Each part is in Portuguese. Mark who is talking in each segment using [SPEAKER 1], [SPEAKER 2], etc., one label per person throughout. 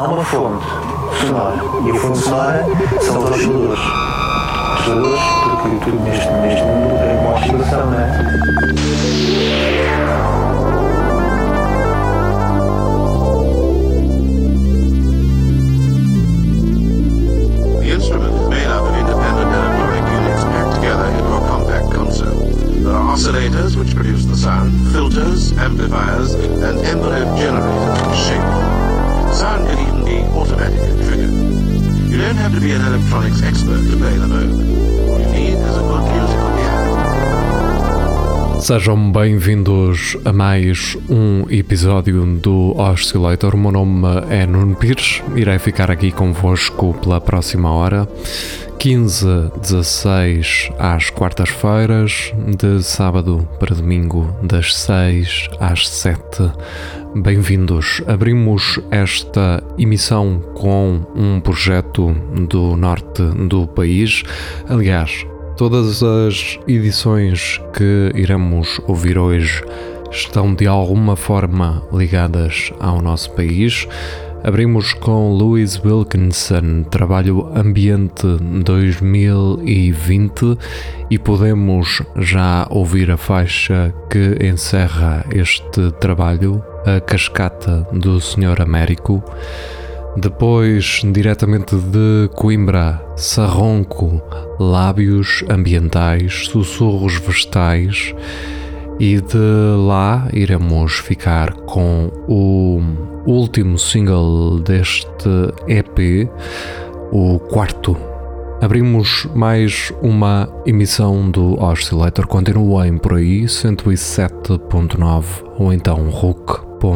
[SPEAKER 1] há uma fonte sonora. E a fonte sonora são os osciladores. Osciladores, porque tudo neste, neste mundo é uma oscilação, não é?
[SPEAKER 2] Sejam bem-vindos a mais um episódio do Oscillator. O meu nome é Nuno Pires, irei ficar aqui convosco pela próxima hora. 15, 16 às quartas-feiras, de sábado para domingo, das 6 às 7. Bem-vindos. Abrimos esta emissão com um projeto do norte do país. Aliás, Todas as edições que iremos ouvir hoje estão de alguma forma ligadas ao nosso país. Abrimos com Louis Wilkinson, trabalho Ambiente 2020, e podemos já ouvir a faixa que encerra este trabalho, A Cascata do Senhor Américo. Depois, diretamente de Coimbra, Sarronco, Lábios Ambientais, Sussurros Vestais. E de lá iremos ficar com o último single deste EP, o quarto. Abrimos mais uma emissão do Oscillator. Continuem por aí, 107.9 ou então RUC.fm.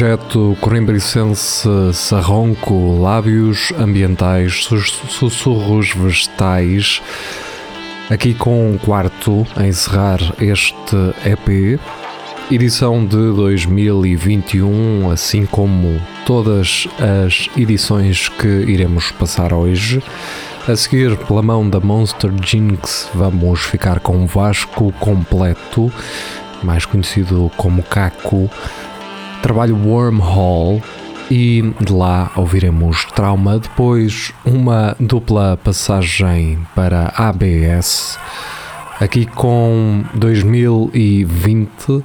[SPEAKER 2] projeto corimbricense Sarronco, lábios ambientais, sussurros vegetais, aqui com um quarto a encerrar este EP, edição de 2021, assim como todas as edições que iremos passar hoje. A seguir, pela mão da Monster Jinx, vamos ficar com Vasco completo, mais conhecido como Caco, trabalho Wormhole e de lá ouviremos Trauma, depois uma dupla passagem para ABS, aqui com 2020,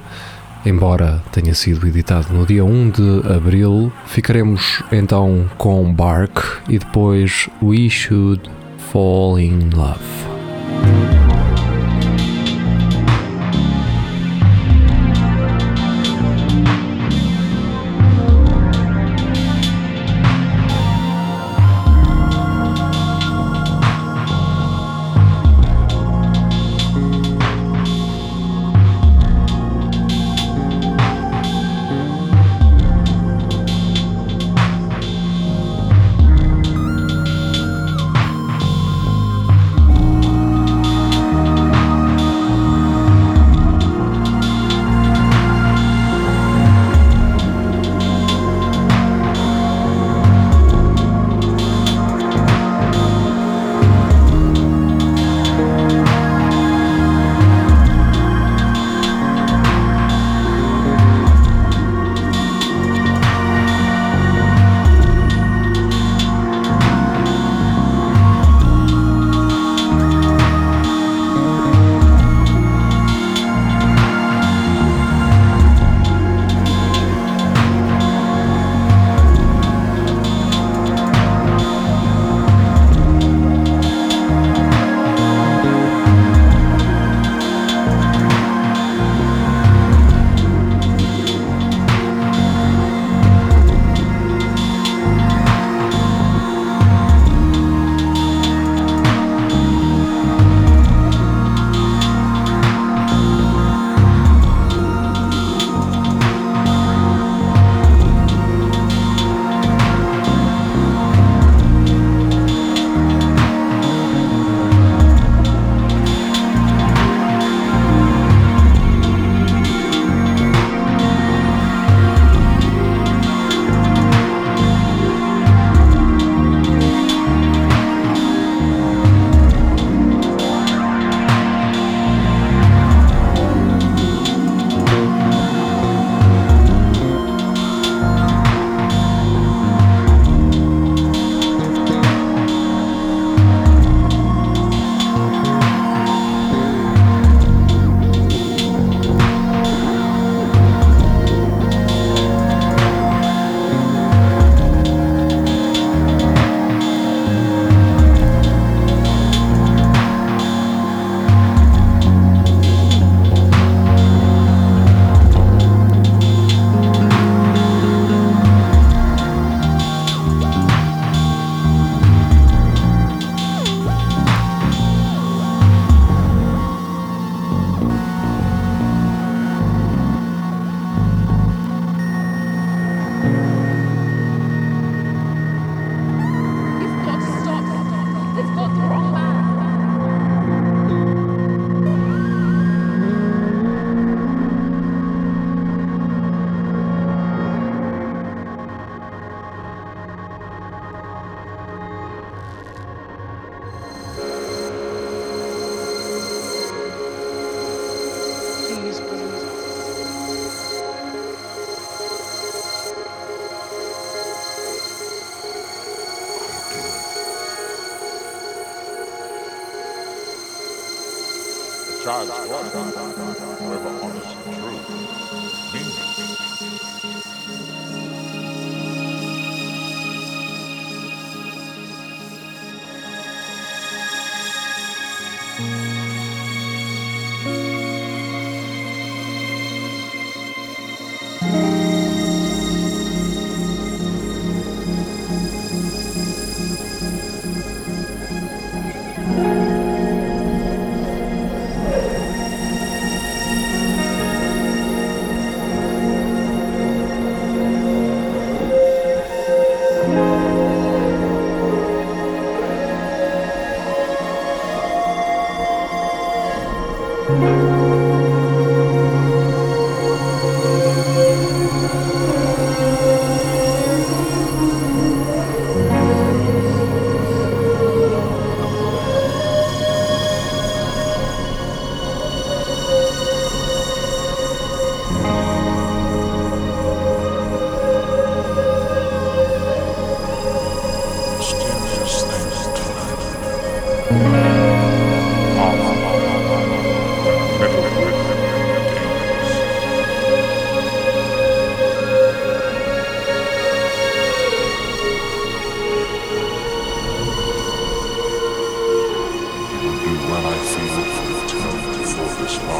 [SPEAKER 2] embora tenha sido editado no dia 1 de abril, ficaremos então com Bark e depois We Should Fall in Love.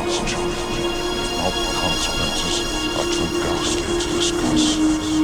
[SPEAKER 2] concentrate. If the consequences are too ghastly to discuss.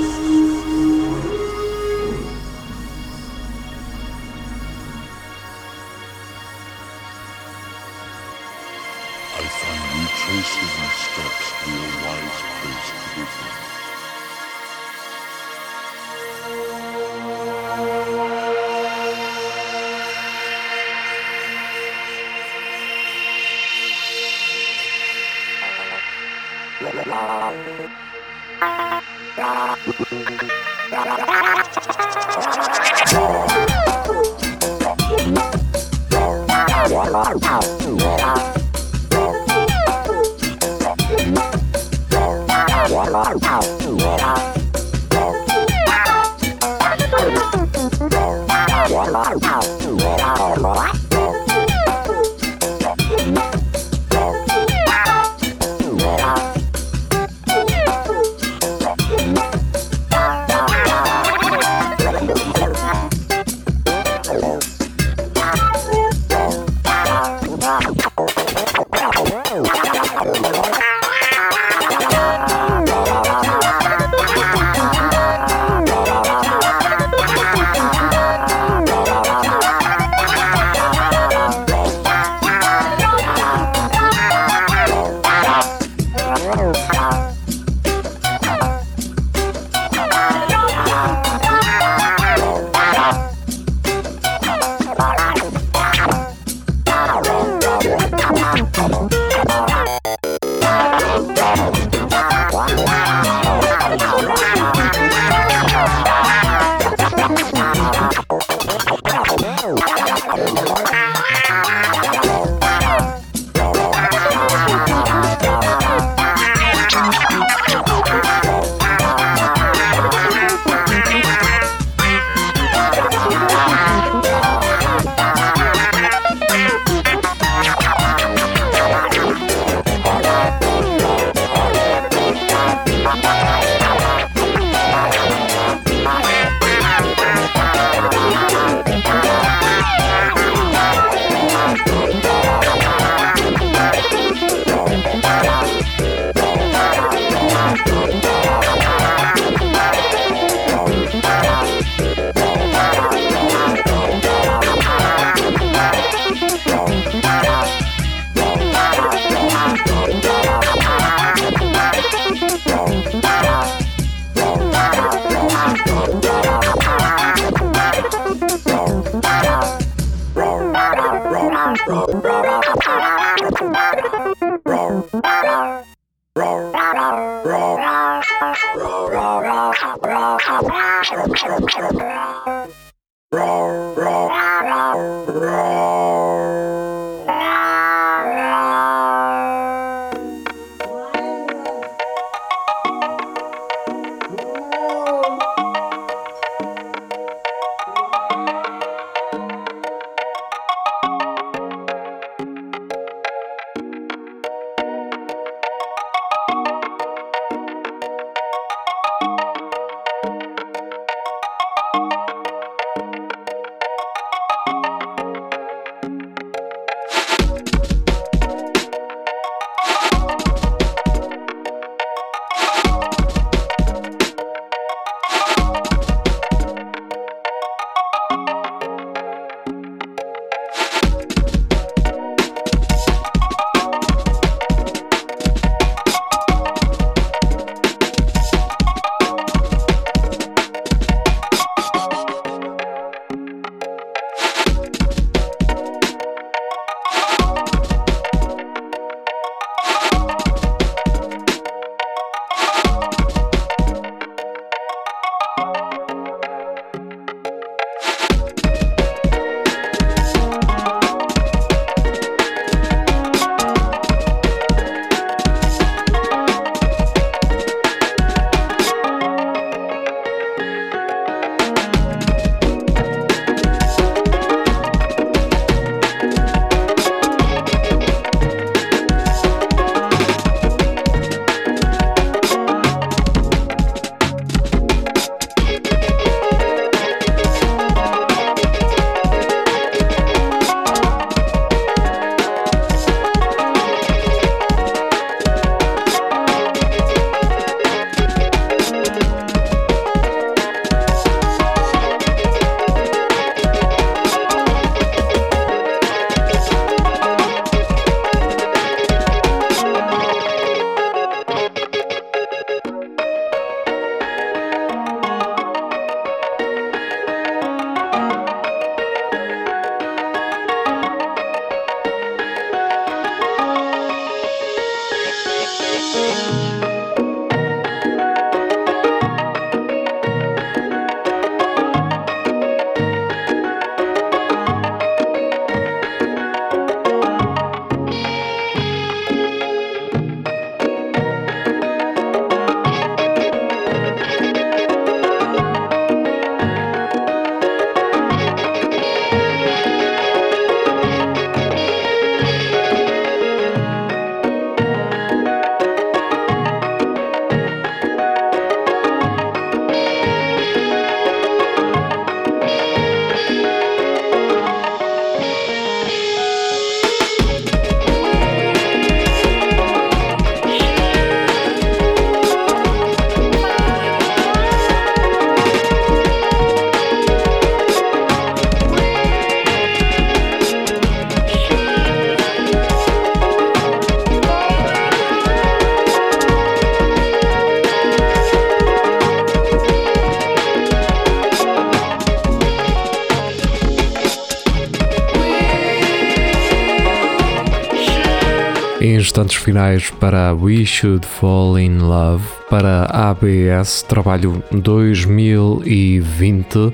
[SPEAKER 2] Instantes finais para We Should Fall in Love, para ABS, trabalho 2020.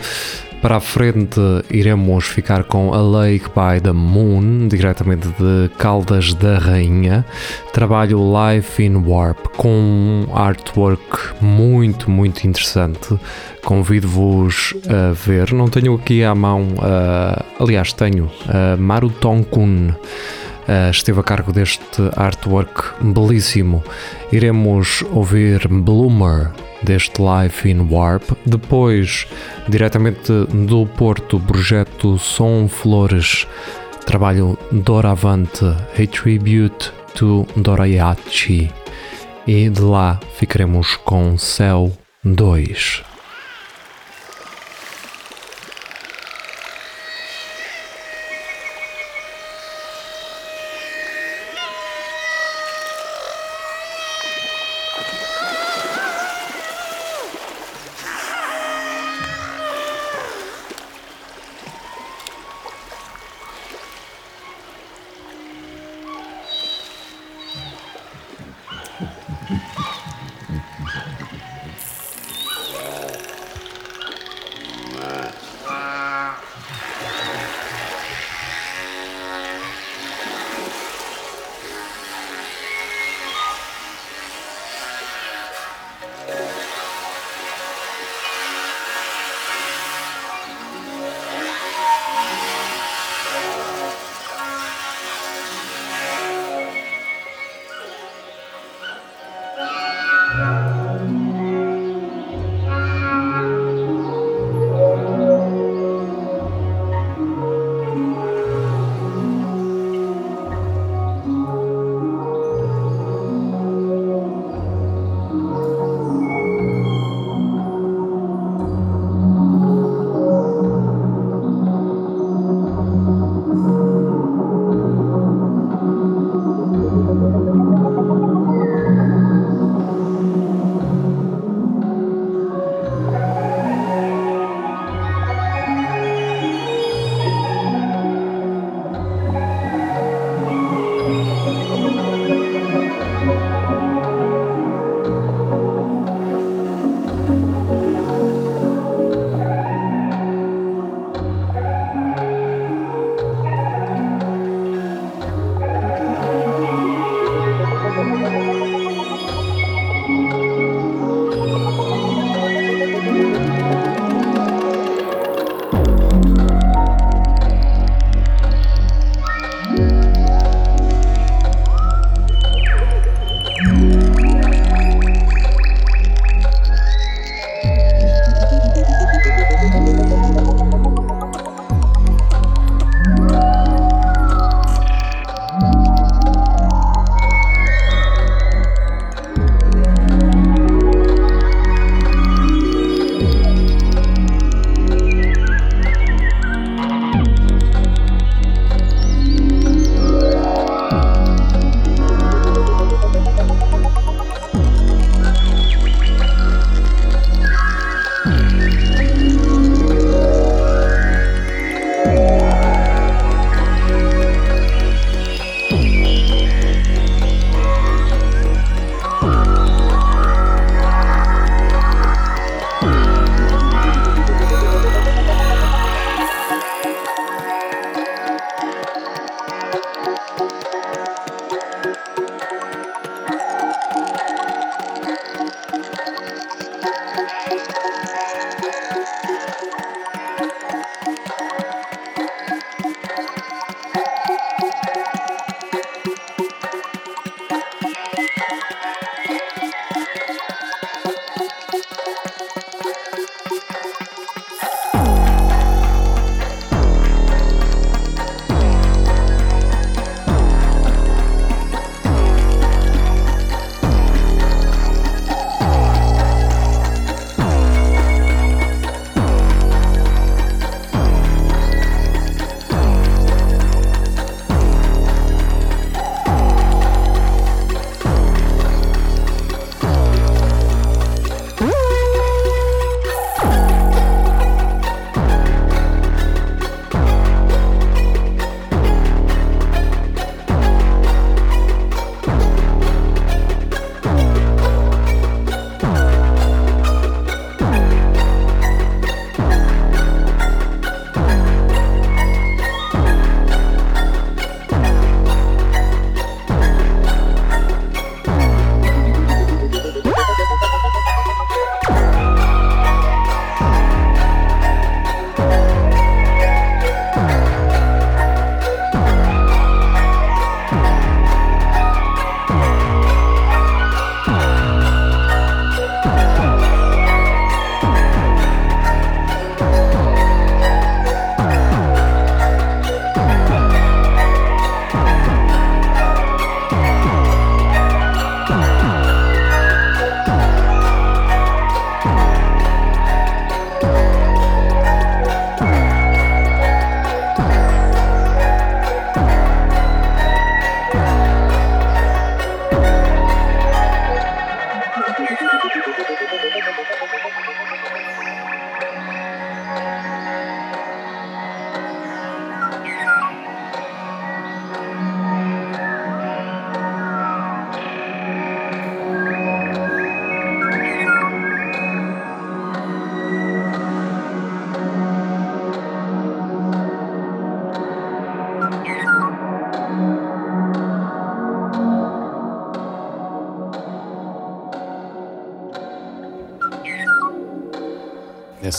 [SPEAKER 2] Para a frente iremos ficar com A Lake by the Moon, diretamente de Caldas da Rainha. Trabalho Life in Warp com um artwork muito, muito interessante. Convido-vos a ver. Não tenho aqui à mão, uh, aliás, tenho uh, Maru Tonkun. Uh, esteve a cargo deste artwork belíssimo. Iremos ouvir Bloomer deste Life in Warp. Depois, diretamente do Porto, projeto Som Flores, trabalho Doravante, A Tribute to Dorayachi. E de lá ficaremos com Céu 2.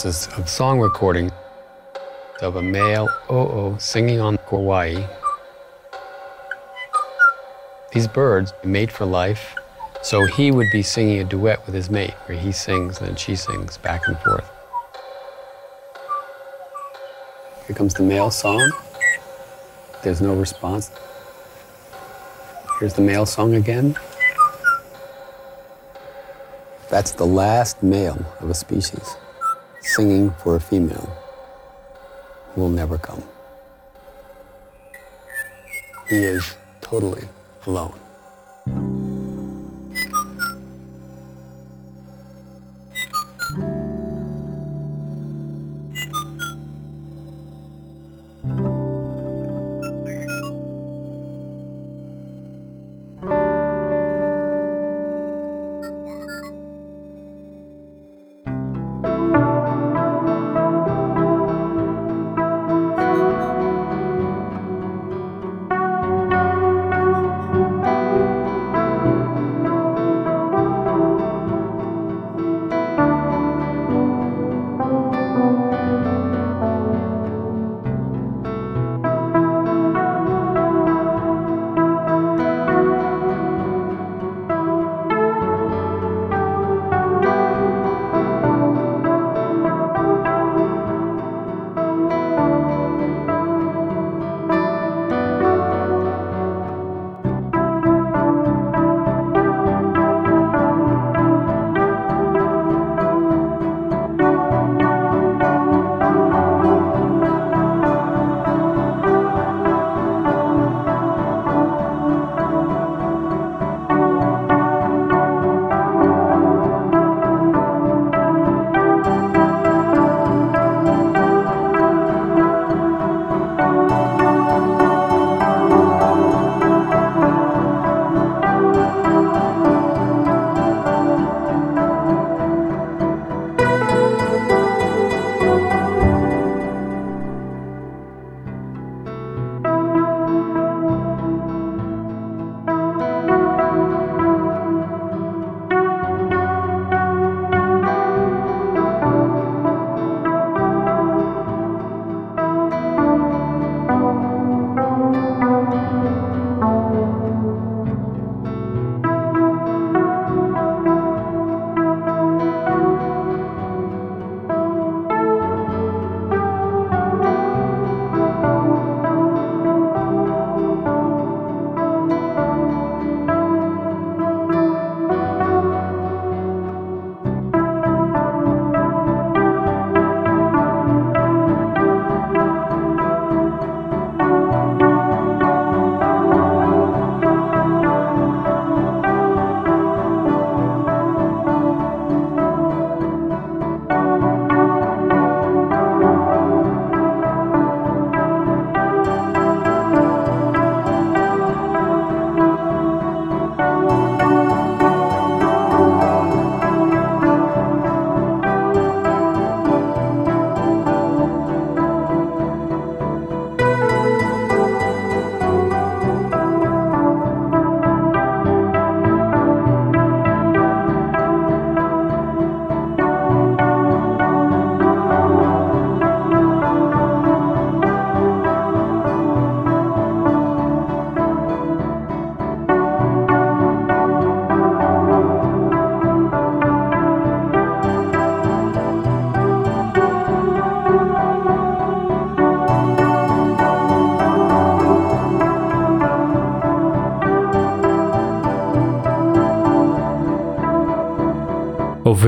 [SPEAKER 3] Is a song recording of a male oo singing on Kauai. These birds mate for life, so he would be singing a duet with his mate, where he sings and she sings back and forth. Here comes the male song. There's no response. Here's the male song again. That's the last male of a species singing for a female will never come. He is totally alone.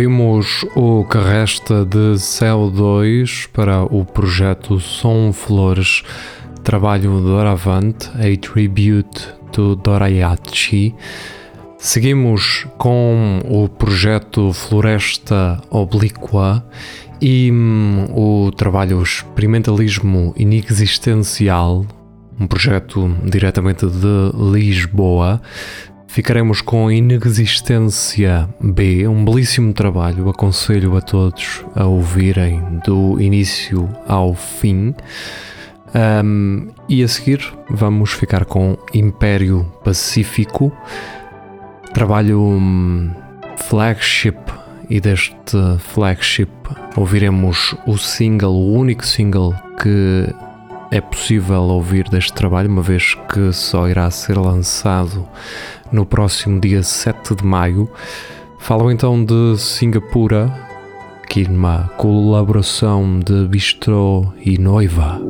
[SPEAKER 2] Ouvimos o que resta de Céu 2 para o projeto Som Flores, trabalho Doravante, a tribute to Dorayachi. Seguimos com o projeto Floresta Oblíqua e hum, o trabalho Experimentalismo Inexistencial, um projeto diretamente de Lisboa. Ficaremos com Inexistência B, um belíssimo trabalho. Aconselho a todos a ouvirem do início ao fim. Um, e a seguir vamos ficar com Império Pacífico, trabalho um, flagship e deste flagship ouviremos o single, o único single que é possível ouvir deste trabalho, uma vez que só irá ser lançado no próximo dia 7 de maio. Falam então de Singapura, aqui numa colaboração de Bistrô e Noiva.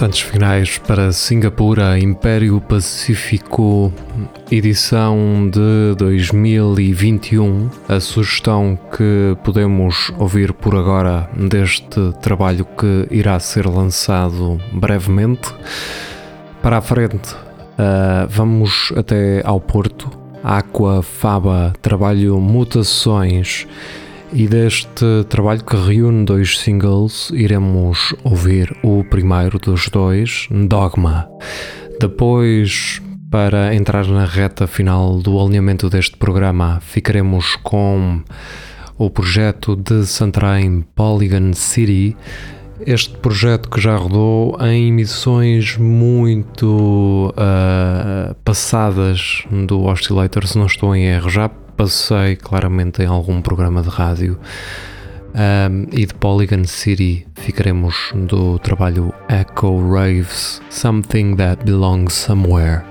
[SPEAKER 2] Instantes finais para Singapura, Império Pacífico, edição de 2021. A sugestão que podemos ouvir por agora deste trabalho que irá ser lançado brevemente. Para a frente, uh, vamos até ao Porto. Aqua Faba, trabalho Mutações e deste trabalho que reúne dois singles, iremos ouvir o primeiro dos dois, Dogma. Depois, para entrar na reta final do alinhamento deste programa, ficaremos com o projeto de Santarém Polygon City. Este projeto que já rodou em emissões muito uh, passadas do Oscillator, se não estou em erro, já passei claramente em algum programa de rádio. Um, e de Polygon City ficaremos do trabalho Echo Raves Something That Belongs Somewhere.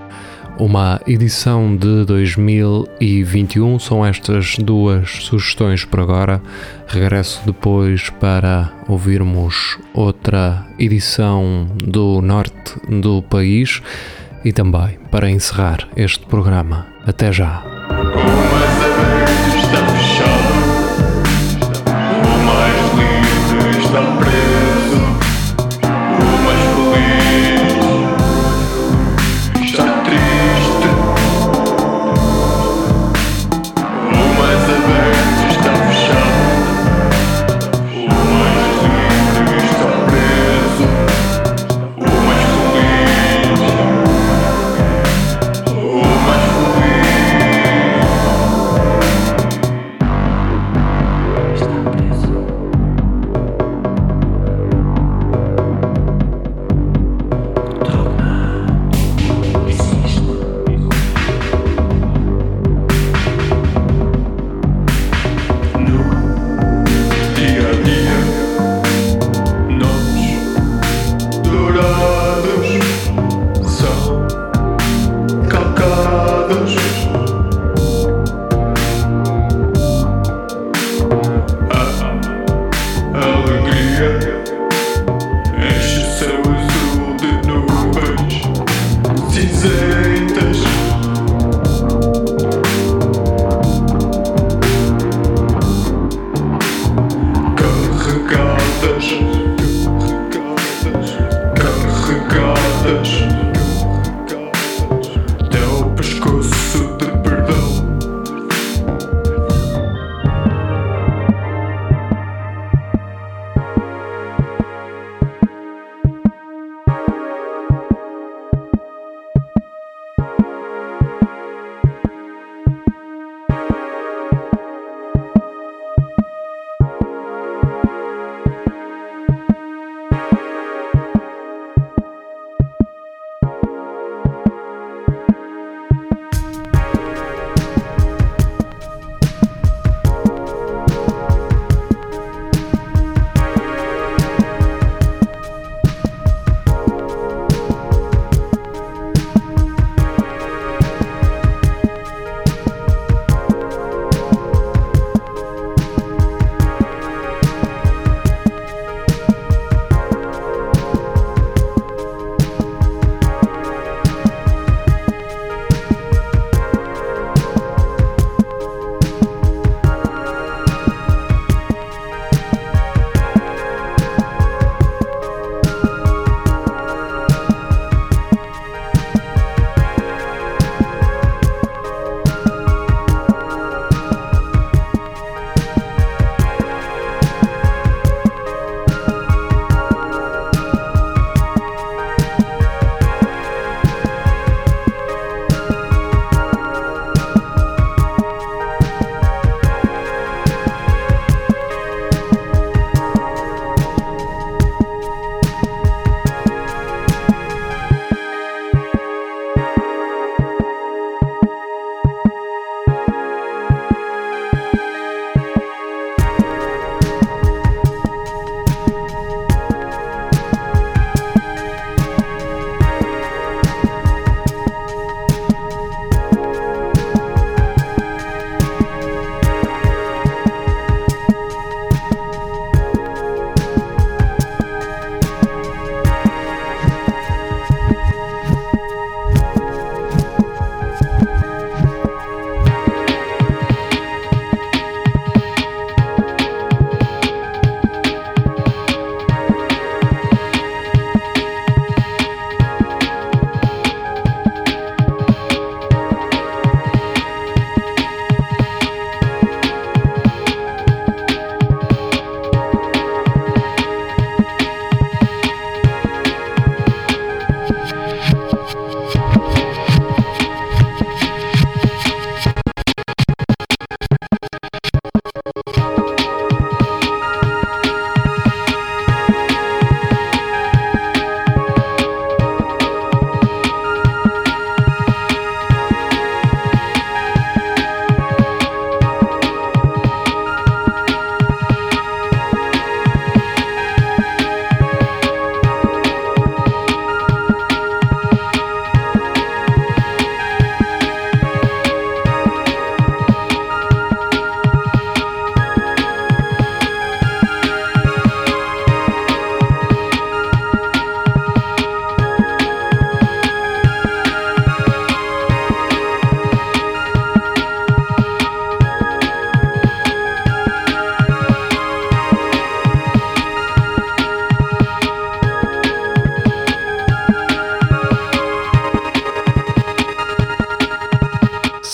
[SPEAKER 2] Uma edição de 2021. São estas duas sugestões por agora. Regresso depois para ouvirmos outra edição do norte do país e também para encerrar este programa. Até já!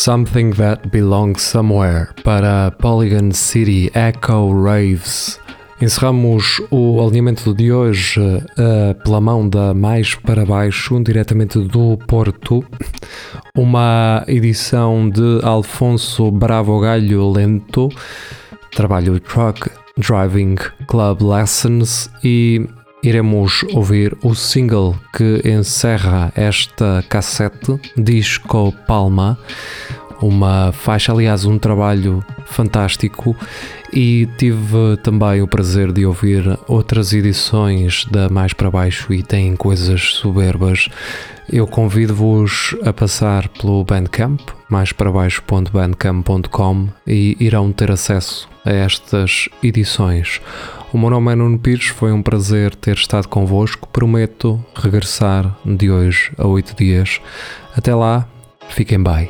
[SPEAKER 2] Something That Belongs Somewhere para Polygon City Echo Raves. Encerramos o alinhamento de hoje uh, pela mão da Mais para Baixo, diretamente do Porto, uma edição de Alfonso Bravo Galho Lento, trabalho Truck Driving Club Lessons e iremos ouvir o single que encerra esta cassete, Disco Palma, uma faixa, aliás, um trabalho fantástico e tive também o prazer de ouvir outras edições da Mais para Baixo e têm coisas soberbas. Eu convido-vos a passar pelo Bandcamp, mais para baixo.bandcamp.com e irão ter acesso a estas edições. O meu nome é Nuno Pires, foi um prazer ter estado convosco. Prometo regressar de hoje a oito dias. Até lá, fiquem bem.